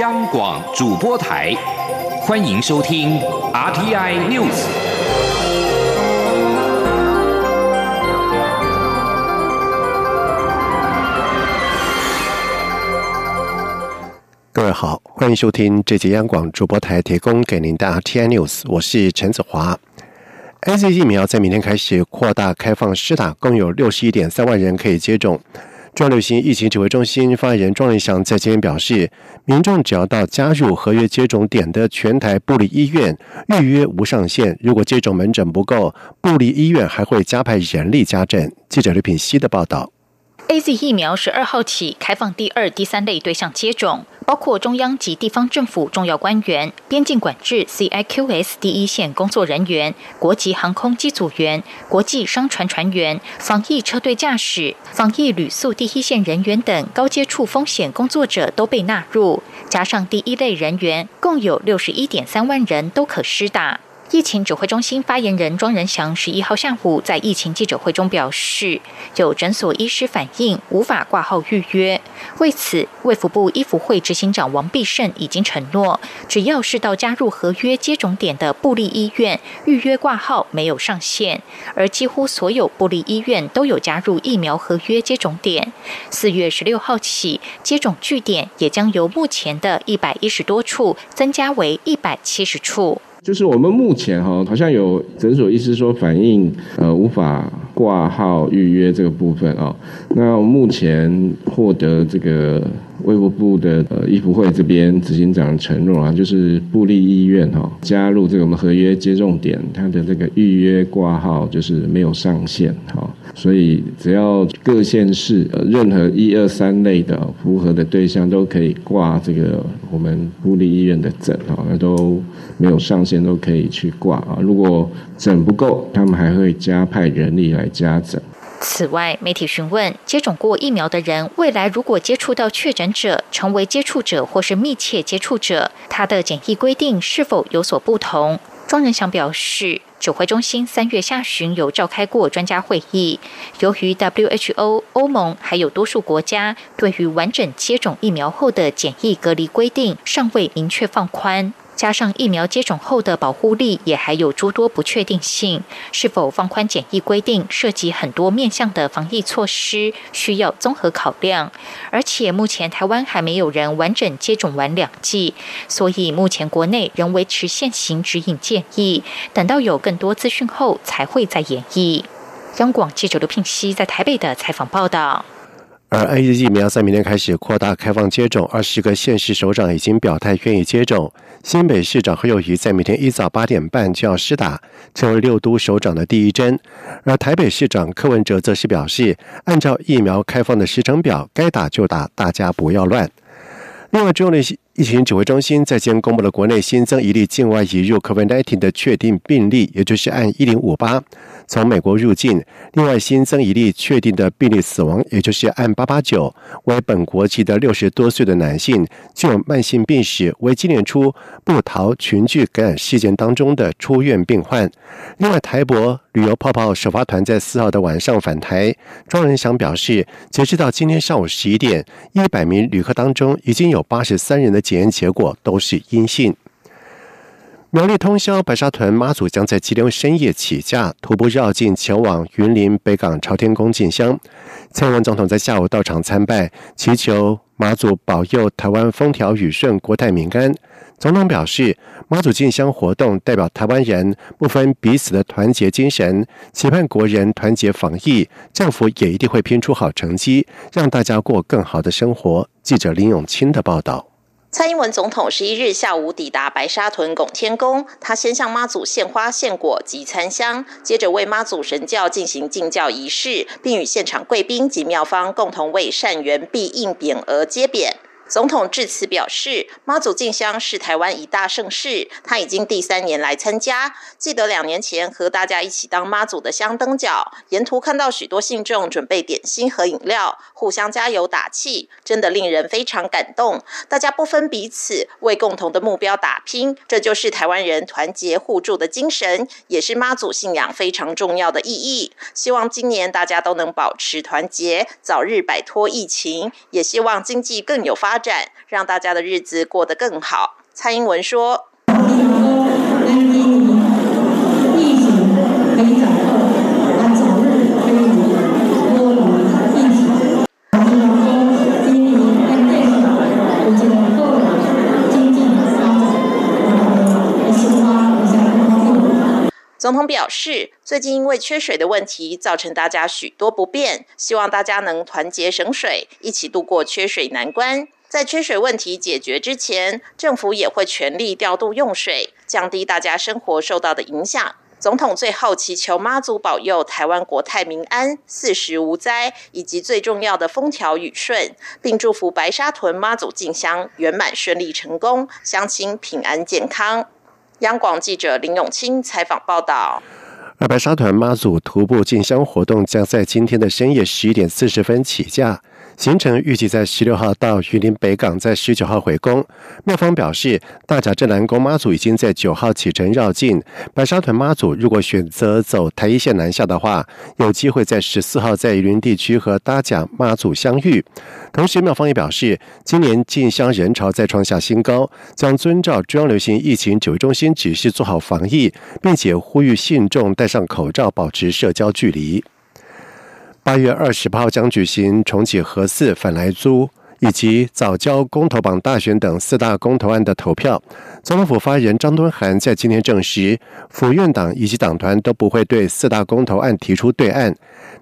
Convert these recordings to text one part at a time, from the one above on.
央广主播台，欢迎收听 RTI News。各位好，欢迎收听这节央广主播台提供给您的 RTI News，我是陈子华。A Z 疫苗在明天开始扩大开放施打，共有六十一点三万人可以接种。中流行疫情指挥中心发言人庄仁祥在今天表示，民众只要到加入合约接种点的全台部立医院预约无上限，如果接种门诊不够，部立医院还会加派人力加诊。记者刘品希的报道。A Z 疫苗十二号起开放第二、第三类对象接种，包括中央及地方政府重要官员、边境管制 C I Q S 第一线工作人员、国籍航空机组员、国际商船船员、防疫车队驾驶、防疫旅宿第一线人员等高接触风险工作者都被纳入，加上第一类人员，共有六十一点三万人都可施打。疫情指挥中心发言人庄仁祥十一号下午在疫情记者会中表示，有诊所医师反映无法挂号预约。为此，卫福部医福会执行长王必胜已经承诺，只要是到加入合约接种点的布利医院预约挂号没有上限，而几乎所有布利医院都有加入疫苗合约接种点。四月十六号起，接种据点也将由目前的一百一十多处增加为一百七十处。就是我们目前哈，好像有诊所医师说反映，呃，无法挂号预约这个部分哦。那目前获得这个。卫福部的呃医福会这边执行长承诺啊，就是布利医院哈加入这个我们合约接种点，它的这个预约挂号就是没有上限哈，所以只要各县市呃任何一二三类的符合的对象都可以挂这个我们布利医院的诊哈，那都没有上限都可以去挂啊。如果诊不够，他们还会加派人力来加诊。此外，媒体询问接种过疫苗的人，未来如果接触到确诊者，成为接触者或是密切接触者，他的检疫规定是否有所不同？庄仁祥表示，指挥中心三月下旬有召开过专家会议，由于 WHO、欧盟还有多数国家对于完整接种疫苗后的检疫隔离规定尚未明确放宽。加上疫苗接种后的保护力也还有诸多不确定性，是否放宽检疫规定，涉及很多面向的防疫措施，需要综合考量。而且目前台湾还没有人完整接种完两剂，所以目前国内仍维持现行指引建议，等到有更多资讯后才会再演绎。央广记者刘聘熙在台北的采访报道。而 A Z 疫苗在明天开始扩大开放接种，二十个县市首长已经表态愿意接种。新北市长何友谊在每天一早八点半就要施打，成为六都首长的第一针。而台北市长柯文哲则是表示，按照疫苗开放的时程表，该打就打，大家不要乱。另外，中央疫情指挥中心在今公布了国内新增一例境外移入 COVID-19 的确定病例，也就是按一零五八。从美国入境，另外新增一例确定的病例死亡，也就是按八八九为本国籍的六十多岁的男性，具有慢性病史，为今年初布逃群聚感染事件当中的出院病患。另外，台博旅游泡泡首发团在四号的晚上返台，庄仁祥表示，截止到今天上午十一点，一百名旅客当中已经有八十三人的检验结果都是阴性。苗栗通宵白沙屯妈祖将在今天深夜起驾，徒步绕境前往云林北港朝天宫进香。蔡英文总统在下午到场参拜，祈求妈祖保佑台湾风调雨顺、国泰民安。总统表示，妈祖进香活动代表台湾人不分彼此的团结精神，期盼国人团结防疫，政府也一定会拼出好成绩，让大家过更好的生活。记者林永清的报道。蔡英文总统十一日下午抵达白沙屯拱天宫，他先向妈祖献花献果及参香，接着为妈祖神教进行敬教仪式，并与现场贵宾及庙方共同为善缘必应匾额接匾。总统致辞表示，妈祖进香是台湾一大盛事，他已经第三年来参加。记得两年前和大家一起当妈祖的香灯脚，沿途看到许多信众准备点心和饮料，互相加油打气，真的令人非常感动。大家不分彼此，为共同的目标打拼，这就是台湾人团结互助的精神，也是妈祖信仰非常重要的意义。希望今年大家都能保持团结，早日摆脱疫情，也希望经济更有发。发展，让大家的日子过得更好。蔡英文说。总统表示，最近因为缺水的问题，造成大家许多不便，希望大家能团结省水，一起度过缺水难关。在缺水问题解决之前，政府也会全力调度用水，降低大家生活受到的影响。总统最后祈求妈祖保佑台湾国泰民安、四时无灾，以及最重要的风调雨顺，并祝福白沙屯妈祖进香圆满顺利成功，乡亲平安健康。央广记者林永清采访报道。而白沙屯妈祖徒步进香活动将在今天的深夜十一点四十分起驾。行程预计在十六号到榆林北港，在十九号回宫。庙方表示，大甲镇南宫妈祖已经在九号启程绕境。白沙屯妈祖如果选择走台一线南下的话，有机会在十四号在榆林地区和大甲妈祖相遇。同时，庙方也表示，今年进香人潮再创下新高，将遵照中央流行疫情指挥中心指示做好防疫，并且呼吁信众戴上口罩，保持社交距离。八月二十号将举行重启核四反来租。以及早交公投榜大选等四大公投案的投票，总统府发言人张敦涵在今天证实，府院党以及党团都不会对四大公投案提出对案。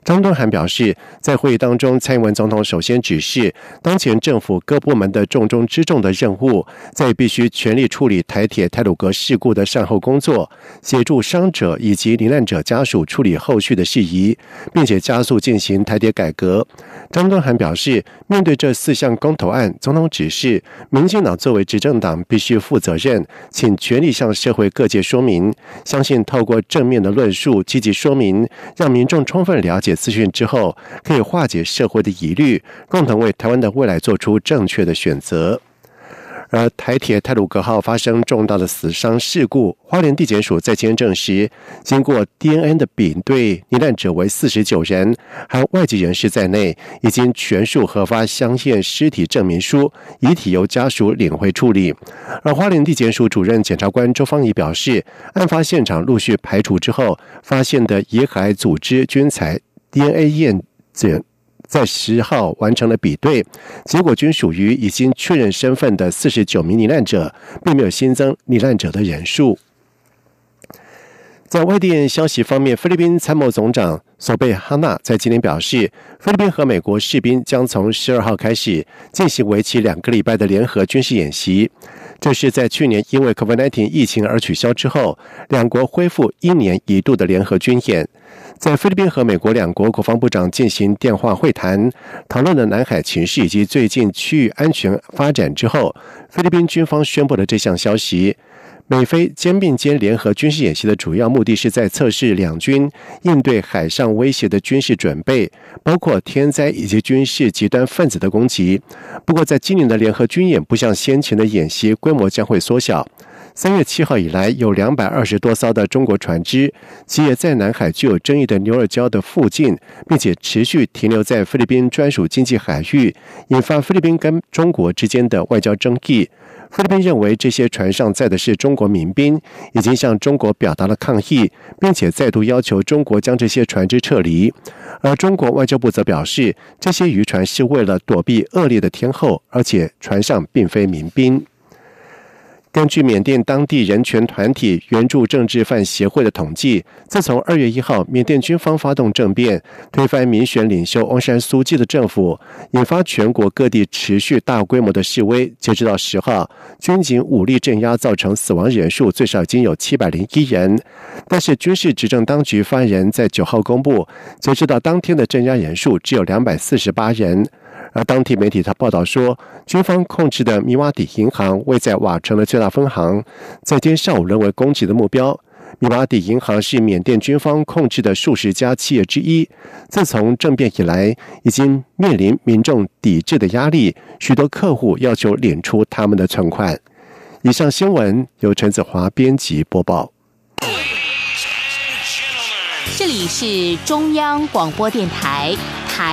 张敦涵表示，在会议当中，蔡英文总统首先指示，当前政府各部门的重中之重的任务，在必须全力处理台铁泰鲁格事故的善后工作，协助伤者以及罹难者家属处理后续的事宜，并且加速进行台铁改革。张敦涵表示，面对这四项公投案，总统指示，民进党作为执政党必须负责任，请全力向社会各界说明。相信透过正面的论述，积极说明，让民众充分了解资讯之后，可以化解社会的疑虑，共同为台湾的未来做出正确的选择。而台铁泰鲁格号发生重大的死伤事故，花莲地检署在今天证实，经过 DNA 的比对，罹难者为四十九人，含外籍人士在内，已经全数核发相验尸体证明书，遗体由家属领回处理。而花莲地检署主任检察官周芳仪表示，案发现场陆续排除之后，发现的野海组织均采 DNA 验检。在十号完成了比对，结果均属于已经确认身份的四十九名罹难者，并没有新增罹难者的人数。在外电消息方面，菲律宾参谋总长索贝哈纳在今天表示，菲律宾和美国士兵将从十二号开始进行为期两个礼拜的联合军事演习。这是在去年因为 COVID-19 疫情而取消之后，两国恢复一年一度的联合军演。在菲律宾和美国两国国防部长进行电话会谈，讨论了南海情势以及最近区域安全发展之后，菲律宾军方宣布了这项消息。美菲肩并肩联合军事演习的主要目的是在测试两军应对海上威胁的军事准备，包括天灾以及军事极端分子的攻击。不过，在今年的联合军演不像先前的演习，规模将会缩小。三月七号以来，有两百二十多艘的中国船只，其也在南海具有争议的牛尔礁的附近，并且持续停留在菲律宾专属经济海域，引发菲律宾跟中国之间的外交争议。菲律宾认为这些船上载的是中国民兵，已经向中国表达了抗议，并且再度要求中国将这些船只撤离。而中国外交部则表示，这些渔船是为了躲避恶劣的天候，而且船上并非民兵。根据缅甸当地人权团体援助政治犯协会的统计，自从二月一号缅甸军方发动政变，推翻民选领袖翁山苏季的政府，引发全国各地持续大规模的示威。截止到十号，军警武力镇压造成死亡人数最少已经有七百零一人。但是军事执政当局发言人在九号公布，截止到当天的镇压人数只有两百四十八人。而当地媒体他报道说，军方控制的米瓦底银行位在瓦城的最大分行，在今天上午沦为攻击的目标。米瓦底银行是缅甸军方控制的数十家企业之一，自从政变以来，已经面临民众抵制的压力，许多客户要求领出他们的存款。以上新闻由陈子华编辑播报。这里是中央广播电台。